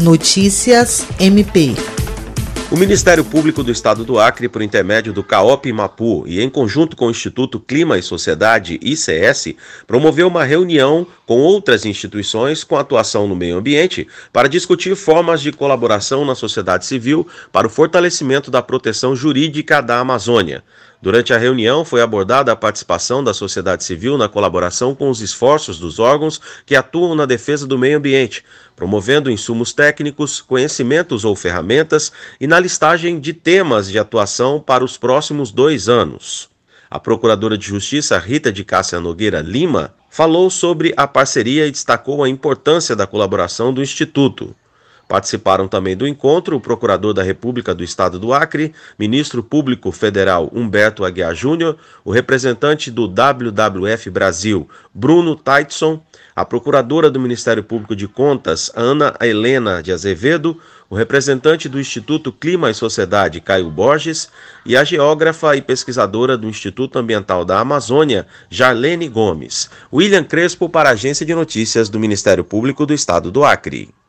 Notícias MP. O Ministério Público do Estado do Acre, por intermédio do CAOP Mapu e em conjunto com o Instituto Clima e Sociedade, ICS, promoveu uma reunião com outras instituições com atuação no meio ambiente para discutir formas de colaboração na sociedade civil para o fortalecimento da proteção jurídica da Amazônia. Durante a reunião, foi abordada a participação da sociedade civil na colaboração com os esforços dos órgãos que atuam na defesa do meio ambiente, promovendo insumos técnicos, conhecimentos ou ferramentas e na listagem de temas de atuação para os próximos dois anos. A Procuradora de Justiça Rita de Cássia Nogueira Lima falou sobre a parceria e destacou a importância da colaboração do Instituto. Participaram também do encontro o Procurador da República do Estado do Acre, Ministro Público Federal Humberto Aguiar Júnior, o representante do WWF Brasil, Bruno Taitson, a Procuradora do Ministério Público de Contas, Ana Helena de Azevedo, o representante do Instituto Clima e Sociedade, Caio Borges, e a geógrafa e pesquisadora do Instituto Ambiental da Amazônia, Jarlene Gomes. William Crespo para a Agência de Notícias do Ministério Público do Estado do Acre.